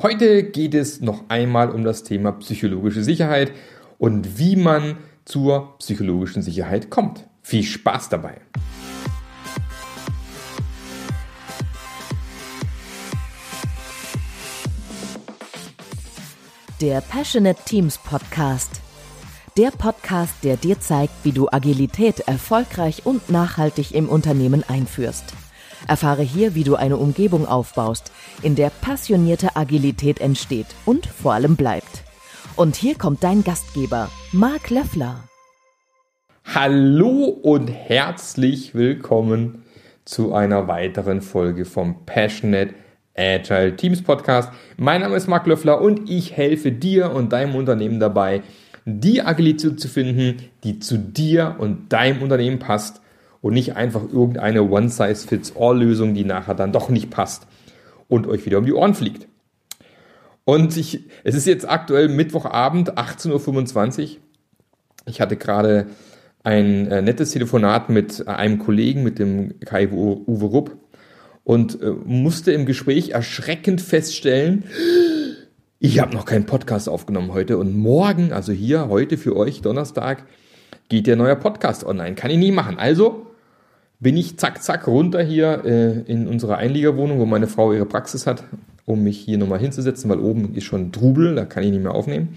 Heute geht es noch einmal um das Thema psychologische Sicherheit und wie man zur psychologischen Sicherheit kommt. Viel Spaß dabei! Der Passionate Teams Podcast. Der Podcast, der dir zeigt, wie du Agilität erfolgreich und nachhaltig im Unternehmen einführst. Erfahre hier, wie du eine Umgebung aufbaust, in der passionierte Agilität entsteht und vor allem bleibt. Und hier kommt dein Gastgeber, Marc Löffler. Hallo und herzlich willkommen zu einer weiteren Folge vom Passionate Agile Teams Podcast. Mein Name ist Marc Löffler und ich helfe dir und deinem Unternehmen dabei, die Agilität zu finden, die zu dir und deinem Unternehmen passt und nicht einfach irgendeine One-Size-Fits-All-Lösung, die nachher dann doch nicht passt und euch wieder um die Ohren fliegt. Und ich, es ist jetzt aktuell Mittwochabend, 18.25 Uhr. Ich hatte gerade ein äh, nettes Telefonat mit einem Kollegen, mit dem Kai Uwe Rupp, und äh, musste im Gespräch erschreckend feststellen, ich habe noch keinen Podcast aufgenommen heute und morgen, also hier heute für euch Donnerstag, geht der neue Podcast online. Kann ich nie machen. Also bin ich zack, zack runter hier äh, in unserer Einliegerwohnung, wo meine Frau ihre Praxis hat, um mich hier nochmal hinzusetzen, weil oben ist schon Trubel, da kann ich nicht mehr aufnehmen.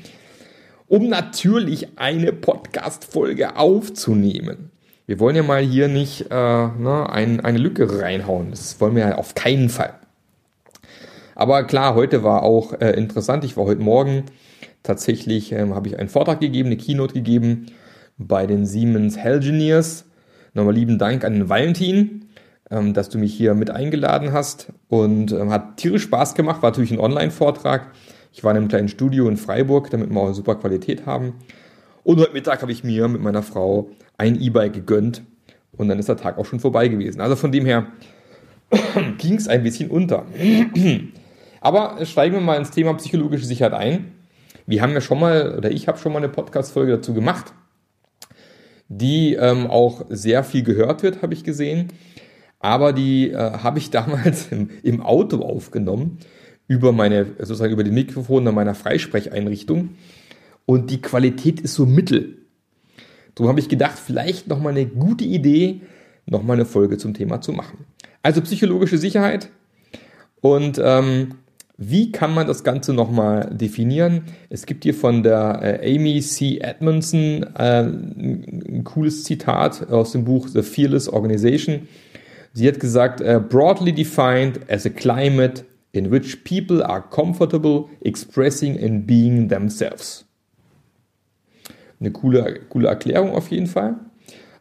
Um natürlich eine Podcast-Folge aufzunehmen. Wir wollen ja mal hier nicht äh, ne, ein, eine Lücke reinhauen. Das wollen wir ja auf keinen Fall. Aber klar, heute war auch äh, interessant. Ich war heute Morgen tatsächlich, ähm, habe ich einen Vortrag gegeben, eine Keynote gegeben bei den Siemens Engineers Nochmal lieben Dank an den Valentin, ähm, dass du mich hier mit eingeladen hast und ähm, hat tierisch Spaß gemacht. War natürlich ein Online-Vortrag. Ich war in einem kleinen Studio in Freiburg, damit wir auch super Qualität haben. Und heute Mittag habe ich mir mit meiner Frau ein E-Bike gegönnt und dann ist der Tag auch schon vorbei gewesen. Also von dem her ging es ein bisschen unter. Aber steigen wir mal ins Thema psychologische Sicherheit ein. Wir haben ja schon mal, oder ich habe schon mal eine Podcast-Folge dazu gemacht die ähm, auch sehr viel gehört wird, habe ich gesehen. Aber die äh, habe ich damals im, im, Auto aufgenommen, über meine, sozusagen über die Mikrofone meiner Freisprecheinrichtung. Und die Qualität ist so mittel. Darum habe ich gedacht, vielleicht nochmal eine gute Idee, nochmal eine Folge zum Thema zu machen. Also psychologische Sicherheit. Und ähm, wie kann man das Ganze nochmal definieren? Es gibt hier von der äh, Amy C. Edmondson äh, ein cooles Zitat aus dem Buch The Fearless Organization. Sie hat gesagt, uh, broadly defined as a climate in which people are comfortable expressing and being themselves. Eine coole, coole Erklärung auf jeden Fall.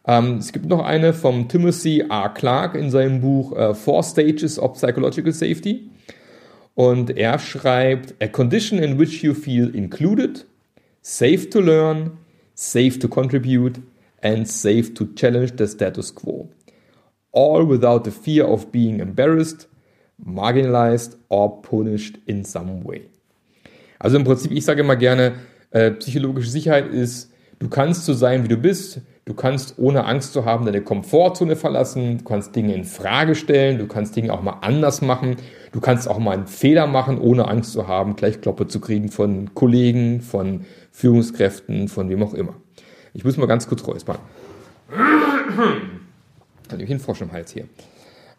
Ähm, es gibt noch eine vom Timothy R. Clark in seinem Buch uh, Four Stages of Psychological Safety. Und er schreibt, a condition in which you feel included, safe to learn, safe to contribute and safe to challenge the status quo. All without the fear of being embarrassed, marginalized or punished in some way. Also im Prinzip, ich sage immer gerne, äh, psychologische Sicherheit ist, du kannst so sein, wie du bist, du kannst ohne Angst zu haben deine Komfortzone verlassen, du kannst Dinge in Frage stellen, du kannst Dinge auch mal anders machen Du kannst auch mal einen Fehler machen, ohne Angst zu haben, gleich Kloppe zu kriegen von Kollegen, von Führungskräften, von wem auch immer. Ich muss mal ganz kurz räuspern. Hat nämlich einen Frosch im Hals hier.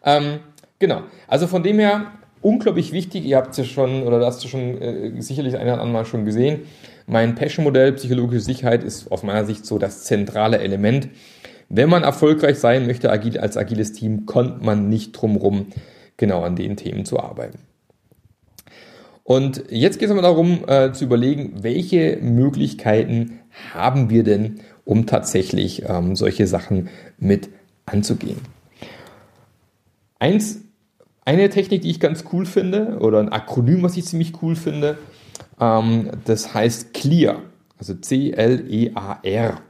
Ähm, genau. Also von dem her unglaublich wichtig. Ihr habt es ja schon, oder hast du schon äh, sicherlich ein oder andere Mal schon gesehen. Mein Passion-Modell psychologische Sicherheit ist aus meiner Sicht so das zentrale Element. Wenn man erfolgreich sein möchte agil, als agiles Team, kommt man nicht drum rum, genau an den Themen zu arbeiten. Und jetzt geht es aber darum äh, zu überlegen, welche Möglichkeiten haben wir denn, um tatsächlich ähm, solche Sachen mit anzugehen. Eins, eine Technik, die ich ganz cool finde, oder ein Akronym, was ich ziemlich cool finde, ähm, das heißt CLEAR, also C-L-E-A-R.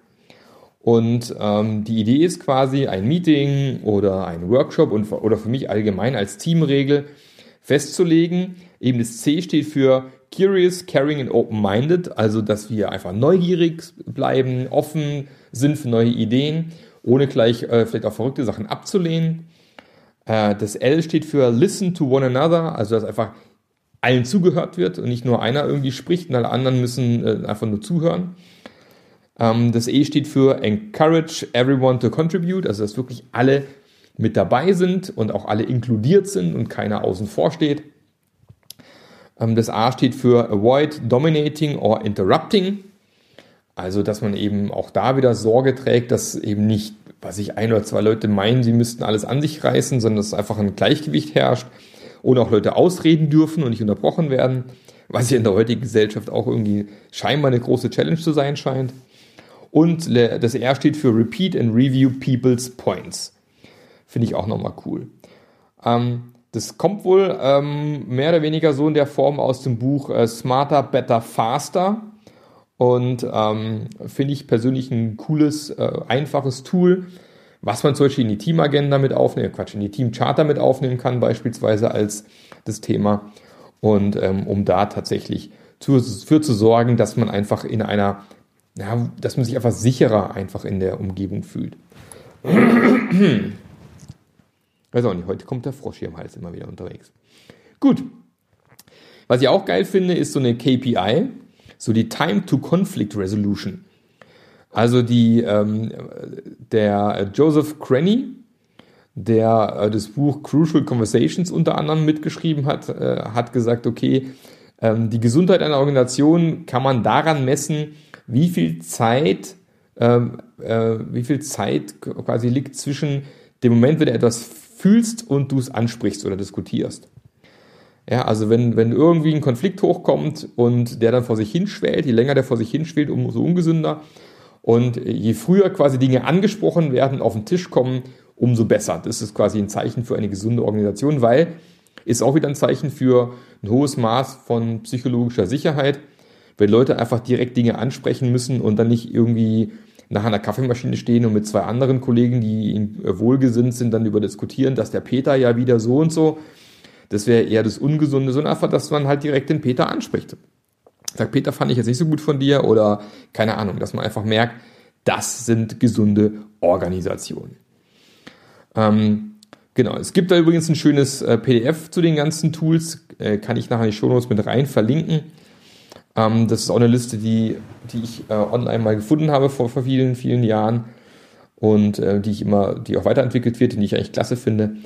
Und ähm, die Idee ist quasi, ein Meeting oder ein Workshop und, oder für mich allgemein als Teamregel festzulegen. Eben das C steht für Curious, Caring and Open-Minded, also dass wir einfach neugierig bleiben, offen sind für neue Ideen, ohne gleich äh, vielleicht auch verrückte Sachen abzulehnen. Äh, das L steht für Listen to One Another, also dass einfach allen zugehört wird und nicht nur einer irgendwie spricht und alle anderen müssen äh, einfach nur zuhören. Ähm, das E steht für Encourage Everyone to Contribute, also dass wirklich alle mit dabei sind und auch alle inkludiert sind und keiner außen vor steht. Ähm, das A steht für Avoid Dominating or Interrupting, also dass man eben auch da wieder Sorge trägt, dass eben nicht, was ich ein oder zwei Leute meinen, sie müssten alles an sich reißen, sondern dass einfach ein Gleichgewicht herrscht und auch Leute ausreden dürfen und nicht unterbrochen werden, was ja in der heutigen Gesellschaft auch irgendwie scheinbar eine große Challenge zu sein scheint. Und das R steht für Repeat and Review People's Points. Finde ich auch nochmal cool. Ähm, das kommt wohl ähm, mehr oder weniger so in der Form aus dem Buch äh, Smarter, Better, Faster. Und ähm, finde ich persönlich ein cooles, äh, einfaches Tool, was man zum Beispiel in die Teamagenda mit aufnehmen, Quatsch, in die Teamcharter mit aufnehmen kann, beispielsweise als das Thema. Und ähm, um da tatsächlich zu, für zu sorgen, dass man einfach in einer ja, dass man sich einfach sicherer einfach in der Umgebung fühlt. Weiß auch nicht, heute kommt der Frosch hier im Hals immer wieder unterwegs. Gut. Was ich auch geil finde, ist so eine KPI, so die Time to Conflict Resolution. Also die, ähm, der Joseph Crenny, der äh, das Buch Crucial Conversations unter anderem mitgeschrieben hat, äh, hat gesagt, okay, ähm, die Gesundheit einer Organisation kann man daran messen, wie viel Zeit, ähm, äh, wie viel Zeit quasi liegt zwischen dem Moment, wenn du etwas fühlst und du es ansprichst oder diskutierst. Ja, also wenn, wenn irgendwie ein Konflikt hochkommt und der dann vor sich hinschwellt, je länger der vor sich hinschwellt, umso ungesünder. Und je früher quasi Dinge angesprochen werden, auf den Tisch kommen, umso besser. Das ist quasi ein Zeichen für eine gesunde Organisation, weil ist auch wieder ein Zeichen für ein hohes Maß von psychologischer Sicherheit wenn Leute einfach direkt Dinge ansprechen müssen und dann nicht irgendwie nach einer Kaffeemaschine stehen und mit zwei anderen Kollegen, die ihm wohlgesinnt sind, dann über diskutieren, dass der Peter ja wieder so und so. Das wäre eher das Ungesunde, sondern einfach, dass man halt direkt den Peter anspricht. Sagt, Peter fand ich jetzt nicht so gut von dir oder keine Ahnung, dass man einfach merkt, das sind gesunde Organisationen. Ähm, genau, es gibt da übrigens ein schönes äh, PDF zu den ganzen Tools, äh, kann ich nachher in die Shownotes mit rein verlinken. Ähm, das ist auch eine Liste, die, die ich äh, online mal gefunden habe vor, vor vielen, vielen Jahren und äh, die ich immer, die auch weiterentwickelt wird, die ich eigentlich klasse finde.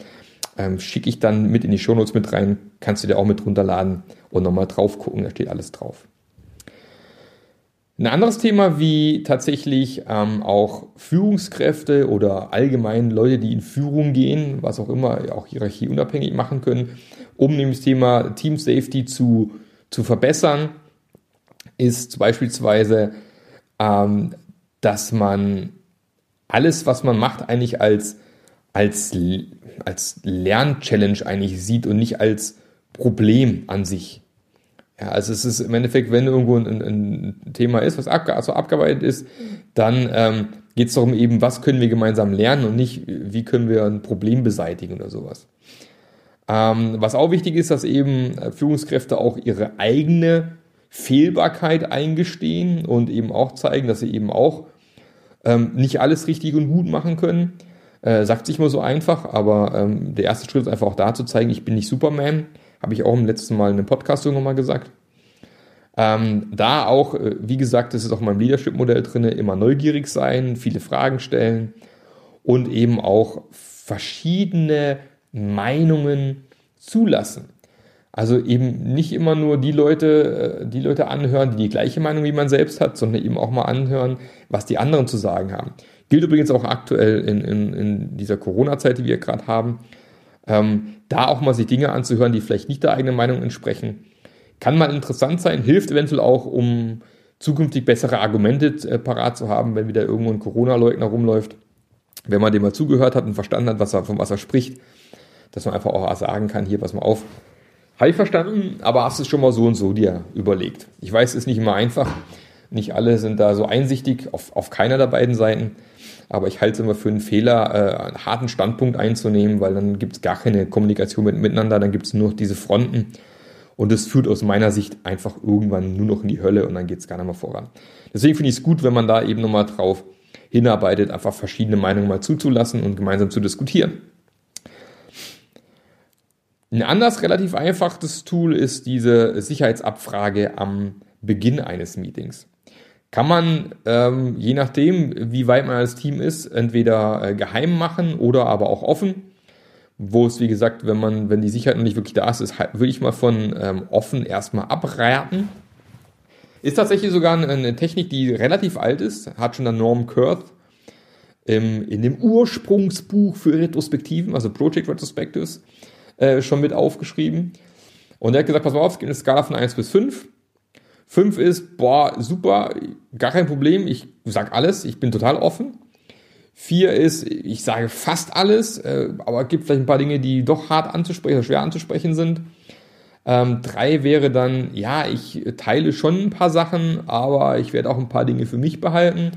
Ähm, Schicke ich dann mit in die Shownotes mit rein, kannst du dir auch mit runterladen und nochmal drauf gucken, da steht alles drauf. Ein anderes Thema, wie tatsächlich ähm, auch Führungskräfte oder allgemein Leute, die in Führung gehen, was auch immer, auch hierarchieunabhängig machen können, um nämlich das Thema Team Safety zu, zu verbessern ist beispielsweise, ähm, dass man alles, was man macht, eigentlich als, als, als Lernchallenge eigentlich sieht und nicht als Problem an sich. Ja, also es ist im Endeffekt, wenn irgendwo ein, ein Thema ist, was abge also abgearbeitet ist, dann ähm, geht es darum eben, was können wir gemeinsam lernen und nicht, wie können wir ein Problem beseitigen oder sowas. Ähm, was auch wichtig ist, dass eben Führungskräfte auch ihre eigene Fehlbarkeit eingestehen und eben auch zeigen, dass sie eben auch ähm, nicht alles richtig und gut machen können. Äh, sagt sich mal so einfach, aber ähm, der erste Schritt ist einfach auch da zu zeigen, ich bin nicht Superman. Habe ich auch im letzten Mal in einem Podcast irgendwann mal gesagt. Ähm, da auch, äh, wie gesagt, das ist auch in meinem Leadership-Modell drin, immer neugierig sein, viele Fragen stellen und eben auch verschiedene Meinungen zulassen. Also eben nicht immer nur die Leute, äh, die Leute anhören, die die gleiche Meinung wie man selbst hat, sondern eben auch mal anhören, was die anderen zu sagen haben. Gilt übrigens auch aktuell in, in, in dieser Corona-Zeit, die wir gerade haben. Ähm, da auch mal sich Dinge anzuhören, die vielleicht nicht der eigenen Meinung entsprechen, kann mal interessant sein, hilft eventuell auch, um zukünftig bessere Argumente äh, parat zu haben, wenn wieder irgendwo ein Corona-Leugner rumläuft. Wenn man dem mal zugehört hat und verstanden hat, was er, von was er spricht, dass man einfach auch sagen kann, hier, pass mal auf, habe ich verstanden, aber hast es schon mal so und so dir überlegt. Ich weiß, es ist nicht immer einfach. Nicht alle sind da so einsichtig auf, auf keiner der beiden Seiten. Aber ich halte es immer für einen Fehler, äh, einen harten Standpunkt einzunehmen, weil dann gibt es gar keine Kommunikation mit, miteinander, dann gibt es nur diese Fronten. Und das führt aus meiner Sicht einfach irgendwann nur noch in die Hölle und dann geht es gar nicht mehr voran. Deswegen finde ich es gut, wenn man da eben nochmal drauf hinarbeitet, einfach verschiedene Meinungen mal zuzulassen und gemeinsam zu diskutieren. Ein anders relativ einfaches Tool ist diese Sicherheitsabfrage am Beginn eines Meetings. Kann man, ähm, je nachdem, wie weit man als Team ist, entweder äh, geheim machen oder aber auch offen. Wo es, wie gesagt, wenn man, wenn die Sicherheit noch nicht wirklich da ist, ist würde ich mal von ähm, offen erstmal abraten. Ist tatsächlich sogar eine Technik, die relativ alt ist, hat schon der Norm Kurth im, in dem Ursprungsbuch für Retrospektiven, also Project Retrospectives, äh, schon mit aufgeschrieben. Und er hat gesagt, pass mal auf, es gibt eine Skala von 1 bis 5. 5 ist, boah, super, gar kein Problem, ich sag alles, ich bin total offen. 4 ist, ich sage fast alles, äh, aber es gibt vielleicht ein paar Dinge, die doch hart anzusprechen, schwer anzusprechen sind. Ähm, drei wäre dann, ja, ich teile schon ein paar Sachen, aber ich werde auch ein paar Dinge für mich behalten.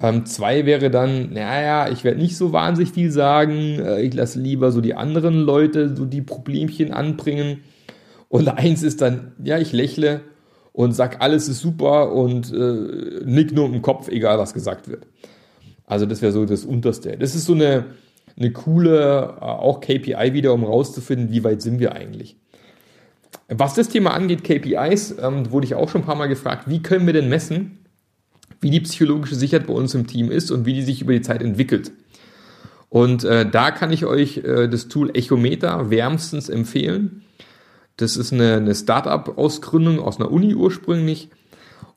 Ähm, zwei wäre dann, naja, ich werde nicht so wahnsinnig viel sagen, äh, ich lasse lieber so die anderen Leute so die Problemchen anbringen. Und eins ist dann, ja, ich lächle und sag, alles ist super und äh, nick nur im Kopf, egal was gesagt wird. Also das wäre so das Unterste. Das ist so eine, eine coole, äh, auch KPI wieder, um rauszufinden, wie weit sind wir eigentlich. Was das Thema angeht, KPIs, ähm, wurde ich auch schon ein paar Mal gefragt, wie können wir denn messen, wie die psychologische Sicherheit bei uns im Team ist und wie die sich über die Zeit entwickelt. Und äh, da kann ich euch äh, das Tool Echometer wärmstens empfehlen. Das ist eine, eine Startup-Ausgründung aus einer Uni ursprünglich.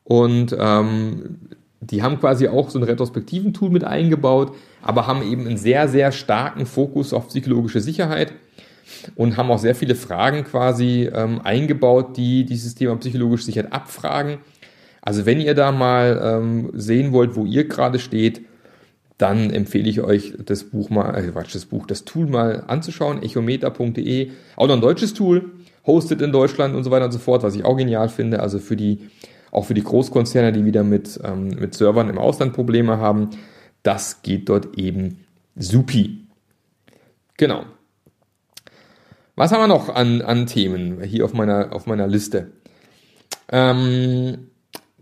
Und ähm, die haben quasi auch so ein retrospektiven Tool mit eingebaut, aber haben eben einen sehr, sehr starken Fokus auf psychologische Sicherheit und haben auch sehr viele Fragen quasi ähm, eingebaut, die dieses Thema psychologische Sicherheit abfragen. Also wenn ihr da mal ähm, sehen wollt, wo ihr gerade steht, dann empfehle ich euch das Buch mal, äh, Quatsch, das Buch, das Tool mal anzuschauen, echometer.de, auch noch ein deutsches Tool, hostet in Deutschland und so weiter und so fort, was ich auch genial finde, also für die, auch für die Großkonzerne, die wieder mit, ähm, mit Servern im Ausland Probleme haben, das geht dort eben supi. Genau. Was haben wir noch an, an Themen hier auf meiner, auf meiner Liste? Ähm,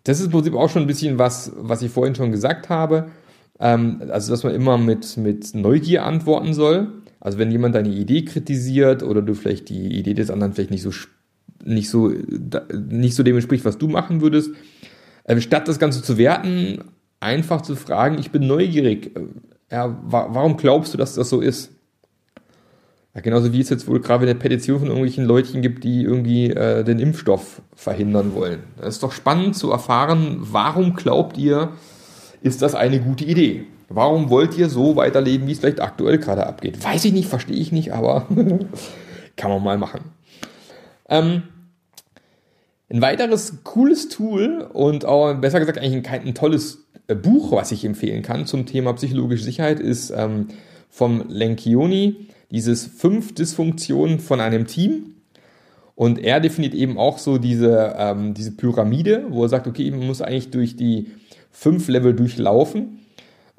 das ist im Prinzip auch schon ein bisschen was, was ich vorhin schon gesagt habe. Ähm, also, dass man immer mit, mit Neugier antworten soll. Also, wenn jemand deine Idee kritisiert oder du vielleicht die Idee des anderen vielleicht nicht so, nicht so, nicht so dem entspricht, was du machen würdest, äh, statt das Ganze zu werten, einfach zu fragen, ich bin neugierig. Äh, ja, wa warum glaubst du, dass das so ist? Ja, genauso wie es jetzt wohl gerade eine Petition von irgendwelchen Leutchen gibt, die irgendwie äh, den Impfstoff verhindern wollen. Das ist doch spannend zu erfahren, warum glaubt ihr, ist das eine gute Idee? Warum wollt ihr so weiterleben, wie es vielleicht aktuell gerade abgeht? Weiß ich nicht, verstehe ich nicht, aber kann man mal machen. Ähm, ein weiteres cooles Tool und auch besser gesagt eigentlich ein, ein tolles äh, Buch, was ich empfehlen kann zum Thema psychologische Sicherheit, ist ähm, vom Lencioni dieses fünf Dysfunktionen von einem Team. Und er definiert eben auch so diese, ähm, diese Pyramide, wo er sagt, okay, man muss eigentlich durch die fünf Level durchlaufen,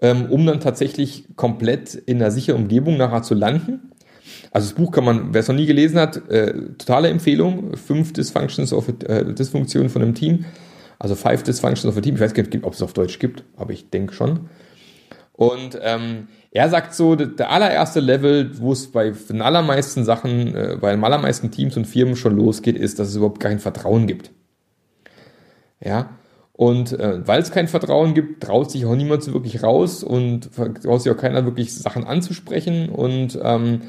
ähm, um dann tatsächlich komplett in einer sicheren Umgebung nachher zu landen. Also das Buch kann man, wer es noch nie gelesen hat, äh, totale Empfehlung. Fünf Dysfunctions of äh, Dysfunktionen von einem Team. Also Five Dysfunctions of a Team. Ich weiß gar nicht, ob es auf Deutsch gibt, aber ich denke schon. Und ähm, er sagt so, der allererste Level, wo es bei den allermeisten Sachen, äh, bei den allermeisten Teams und Firmen schon losgeht, ist, dass es überhaupt kein Vertrauen gibt. Ja, und äh, weil es kein Vertrauen gibt, traut sich auch niemand so wirklich raus und traut sich auch keiner wirklich Sachen anzusprechen und ähm,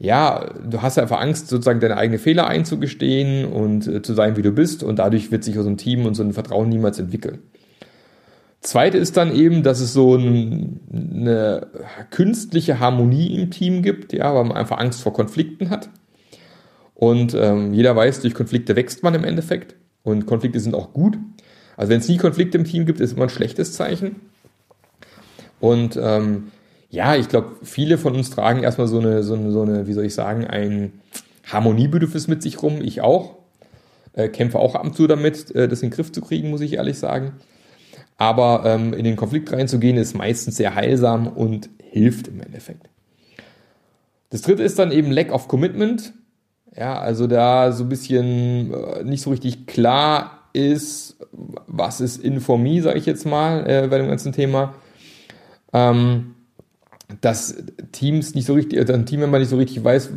ja, du hast einfach Angst, sozusagen deine eigenen Fehler einzugestehen und äh, zu sein, wie du bist und dadurch wird sich so ein Team und so ein Vertrauen niemals entwickeln. Zweite ist dann eben, dass es so ein, eine künstliche Harmonie im Team gibt, ja, weil man einfach Angst vor Konflikten hat. Und ähm, jeder weiß, durch Konflikte wächst man im Endeffekt. Und Konflikte sind auch gut. Also wenn es nie Konflikte im Team gibt, ist immer ein schlechtes Zeichen. Und ähm, ja, ich glaube, viele von uns tragen erstmal so eine, so eine, so eine, wie soll ich sagen, ein Harmoniebedürfnis mit sich rum. Ich auch. Äh, kämpfe auch ab und zu damit, äh, das in den Griff zu kriegen, muss ich ehrlich sagen. Aber ähm, in den Konflikt reinzugehen, ist meistens sehr heilsam und hilft im Endeffekt. Das dritte ist dann eben Lack of Commitment. Ja, also da so ein bisschen äh, nicht so richtig klar ist, was ist Informie, sage ich jetzt mal, äh, bei dem ganzen Thema. Ähm, dass Teams nicht so richtig, also ein Teammember nicht so richtig weiß,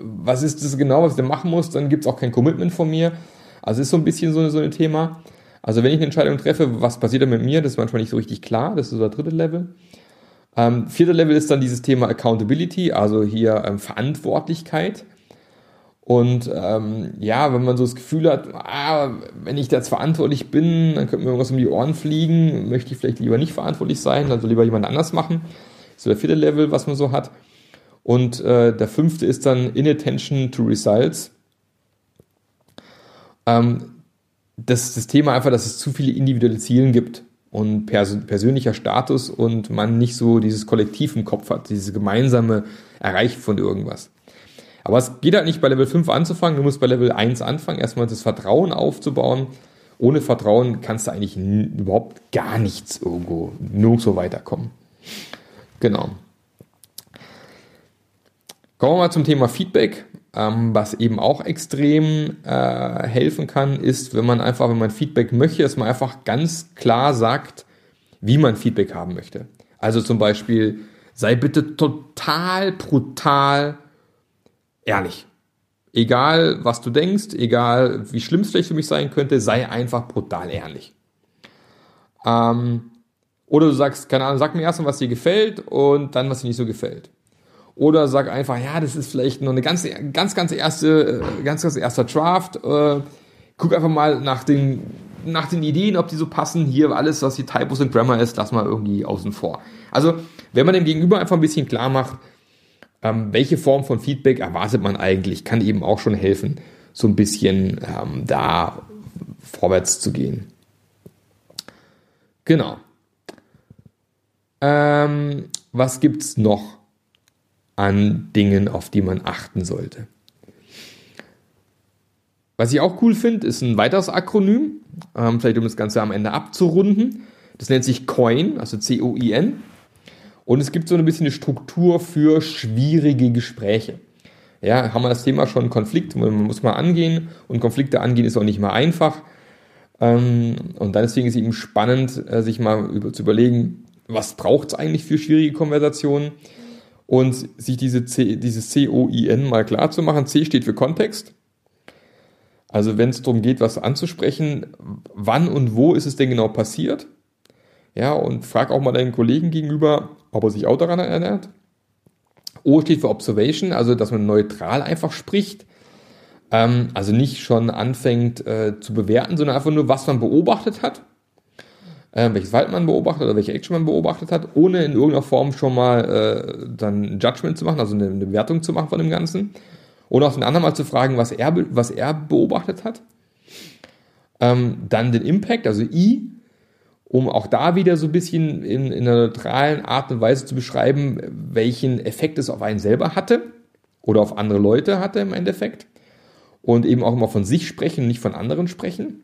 was ist das genau, was der machen muss, dann gibt es auch kein Commitment von mir. Also ist so ein bisschen so, so ein Thema. Also wenn ich eine Entscheidung treffe, was passiert dann mit mir, das ist manchmal nicht so richtig klar, das ist so der dritte Level. Ähm, vierter Level ist dann dieses Thema Accountability, also hier ähm, Verantwortlichkeit. Und ähm, ja, wenn man so das Gefühl hat, ah, wenn ich jetzt verantwortlich bin, dann könnte mir irgendwas um die Ohren fliegen, möchte ich vielleicht lieber nicht verantwortlich sein, also lieber jemand anders machen. So der vierte Level, was man so hat. Und äh, der fünfte ist dann Inattention to Results. Ähm, das, das Thema einfach, dass es zu viele individuelle Ziele gibt und pers persönlicher Status und man nicht so dieses Kollektiv im Kopf hat, dieses gemeinsame Erreichen von irgendwas. Aber es geht halt nicht bei Level 5 anzufangen, du musst bei Level 1 anfangen, erstmal das Vertrauen aufzubauen. Ohne Vertrauen kannst du eigentlich überhaupt gar nichts irgendwo, nur so weiterkommen. Genau. Kommen wir mal zum Thema Feedback. Ähm, was eben auch extrem äh, helfen kann, ist, wenn man einfach, wenn man Feedback möchte, dass man einfach ganz klar sagt, wie man Feedback haben möchte. Also zum Beispiel, sei bitte total brutal ehrlich. Egal, was du denkst, egal, wie schlimm es vielleicht für mich sein könnte, sei einfach brutal ehrlich. Ähm, oder du sagst, keine Ahnung, sag mir erstmal, was dir gefällt und dann, was dir nicht so gefällt. Oder sag einfach, ja, das ist vielleicht nur eine ganz, ganz, ganz erste, äh, ganz, ganz erster Draft. Äh, guck einfach mal nach den, nach den Ideen, ob die so passen. Hier alles, was hier Typos und Grammar ist, lass mal irgendwie außen vor. Also, wenn man dem Gegenüber einfach ein bisschen klar macht, ähm, welche Form von Feedback erwartet man eigentlich, kann eben auch schon helfen, so ein bisschen ähm, da vorwärts zu gehen. Genau. Ähm, was gibt's noch? an Dingen, auf die man achten sollte. Was ich auch cool finde, ist ein weiteres Akronym, ähm, vielleicht um das Ganze am Ende abzurunden. Das nennt sich COIN, also C-O-I-N. Und es gibt so ein bisschen eine Struktur für schwierige Gespräche. Ja, haben wir das Thema schon Konflikt, man muss mal angehen und Konflikte angehen ist auch nicht mal einfach. Ähm, und deswegen ist es eben spannend, äh, sich mal zu überlegen, was braucht es eigentlich für schwierige Konversationen und sich diese C, dieses C-O-I-N mal klar zu machen. C steht für Kontext. Also wenn es darum geht, was anzusprechen, wann und wo ist es denn genau passiert? Ja, und frag auch mal deinen Kollegen gegenüber, ob er sich auch daran erinnert. O steht für Observation, also dass man neutral einfach spricht. Ähm, also nicht schon anfängt äh, zu bewerten, sondern einfach nur, was man beobachtet hat äh, welches Verhalten man beobachtet oder welche Action man beobachtet hat, ohne in irgendeiner Form schon mal äh, dann ein Judgment zu machen, also eine, eine Wertung zu machen von dem Ganzen. Oder auch den anderen mal zu fragen, was er, was er beobachtet hat. Ähm, dann den Impact, also I, um auch da wieder so ein bisschen in, in einer neutralen Art und Weise zu beschreiben, welchen Effekt es auf einen selber hatte oder auf andere Leute hatte im Endeffekt. Und eben auch immer von sich sprechen, nicht von anderen sprechen.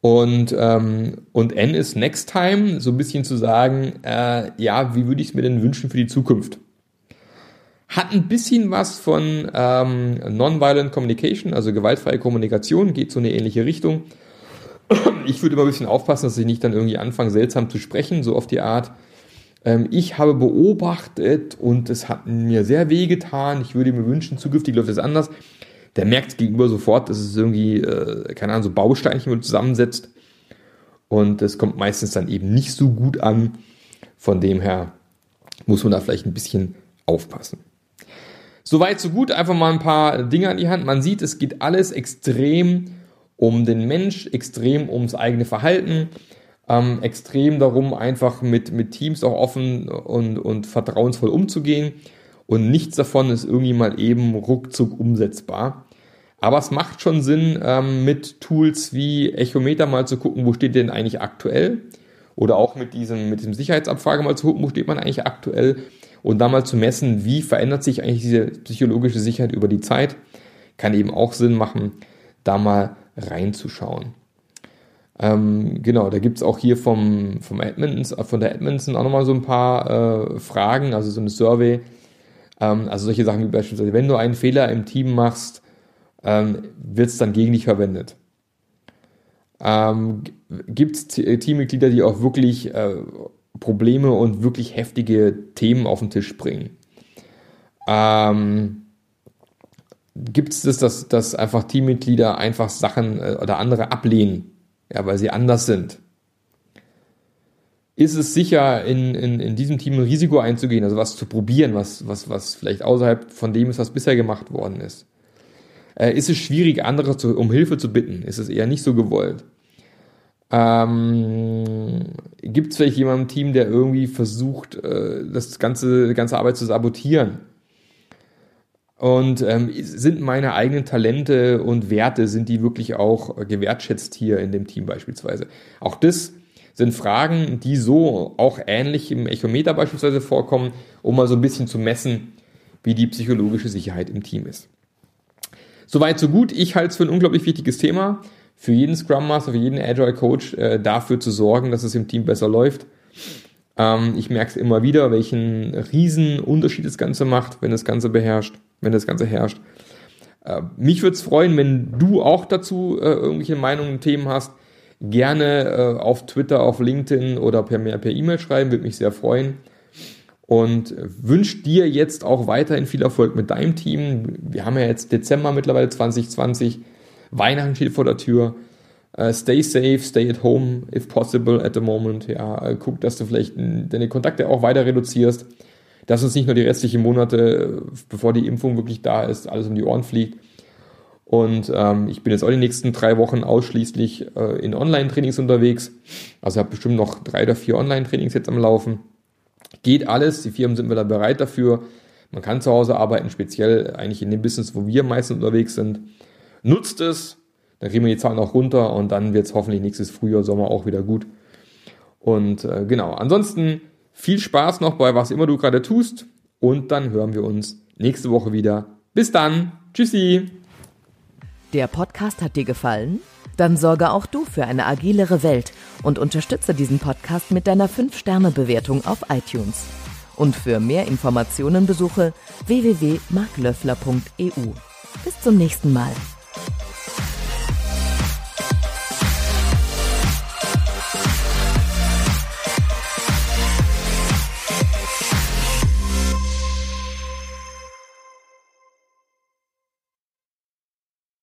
Und, ähm, und N ist Next Time, so ein bisschen zu sagen, äh, ja, wie würde ich es mir denn wünschen für die Zukunft? Hat ein bisschen was von ähm, Nonviolent Communication, also gewaltfreie Kommunikation, geht so eine ähnliche Richtung. Ich würde immer ein bisschen aufpassen, dass ich nicht dann irgendwie anfange, seltsam zu sprechen, so auf die Art. Ähm, ich habe beobachtet und es hat mir sehr weh getan. Ich würde mir wünschen, zukünftig läuft es anders der merkt gegenüber sofort, dass es irgendwie, äh, keine Ahnung, so Bausteinchen, zusammensetzt. Und das kommt meistens dann eben nicht so gut an. Von dem her muss man da vielleicht ein bisschen aufpassen. Soweit, so gut. Einfach mal ein paar Dinge an die Hand. Man sieht, es geht alles extrem um den Mensch, extrem ums eigene Verhalten, ähm, extrem darum, einfach mit, mit Teams auch offen und, und vertrauensvoll umzugehen. Und nichts davon ist irgendwie mal eben ruckzuck umsetzbar. Aber es macht schon Sinn, ähm, mit Tools wie Echometer mal zu gucken, wo steht denn eigentlich aktuell? Oder auch mit diesem, mit diesem Sicherheitsabfrage mal zu gucken, wo steht man eigentlich aktuell? Und da mal zu messen, wie verändert sich eigentlich diese psychologische Sicherheit über die Zeit? Kann eben auch Sinn machen, da mal reinzuschauen. Ähm, genau, da gibt es auch hier vom, vom Edmonton, von der Edmonton auch nochmal so ein paar äh, Fragen, also so eine Survey, ähm, also solche Sachen wie beispielsweise, wenn du einen Fehler im Team machst, ähm, wird es dann gegen dich verwendet. Ähm, Gibt es Teammitglieder, die auch wirklich äh, Probleme und wirklich heftige Themen auf den Tisch bringen. Ähm, Gibt es das, dass, dass einfach Teammitglieder einfach Sachen äh, oder andere ablehnen, ja, weil sie anders sind? Ist es sicher, in, in, in diesem Team ein Risiko einzugehen, also was zu probieren, was, was, was vielleicht außerhalb von dem ist, was bisher gemacht worden ist? Äh, ist es schwierig, andere zu, um Hilfe zu bitten? Ist es eher nicht so gewollt? Ähm, Gibt es vielleicht jemanden im Team, der irgendwie versucht, äh, das ganze, ganze Arbeit zu sabotieren? Und ähm, sind meine eigenen Talente und Werte, sind die wirklich auch gewertschätzt hier in dem Team beispielsweise? Auch das sind Fragen, die so auch ähnlich im Echometer beispielsweise vorkommen, um mal so ein bisschen zu messen, wie die psychologische Sicherheit im Team ist. Soweit, so gut. Ich halte es für ein unglaublich wichtiges Thema. Für jeden Scrum Master, für jeden Agile Coach äh, dafür zu sorgen, dass es im Team besser läuft. Ähm, ich merke es immer wieder, welchen riesen Unterschied das Ganze macht, wenn das Ganze beherrscht wenn das Ganze herrscht. Äh, mich würde es freuen, wenn du auch dazu äh, irgendwelche Meinungen, Themen hast. Gerne äh, auf Twitter, auf LinkedIn oder per per E-Mail schreiben, würde mich sehr freuen. Und wünsche dir jetzt auch weiterhin viel Erfolg mit deinem Team. Wir haben ja jetzt Dezember mittlerweile 2020. Weihnachten steht vor der Tür. Uh, stay safe, stay at home, if possible at the moment. Ja, guck, dass du vielleicht deine Kontakte auch weiter reduzierst dass uns nicht nur die restlichen Monate, bevor die Impfung wirklich da ist, alles um die Ohren fliegt. Und ähm, ich bin jetzt auch die nächsten drei Wochen ausschließlich äh, in Online-Trainings unterwegs. Also habe bestimmt noch drei oder vier Online-Trainings jetzt am Laufen. Geht alles, die Firmen sind wieder bereit dafür. Man kann zu Hause arbeiten, speziell eigentlich in dem Business, wo wir meistens unterwegs sind. Nutzt es, dann kriegen wir die Zahlen auch runter und dann wird es hoffentlich nächstes Frühjahr, Sommer auch wieder gut. Und äh, genau, ansonsten viel Spaß noch bei was immer du gerade tust und dann hören wir uns nächste Woche wieder. Bis dann. Tschüssi. Der Podcast hat dir gefallen? Dann sorge auch du für eine agilere Welt und unterstütze diesen Podcast mit deiner 5-Sterne-Bewertung auf iTunes. Und für mehr Informationen besuche www.marklöffler.eu. Bis zum nächsten Mal.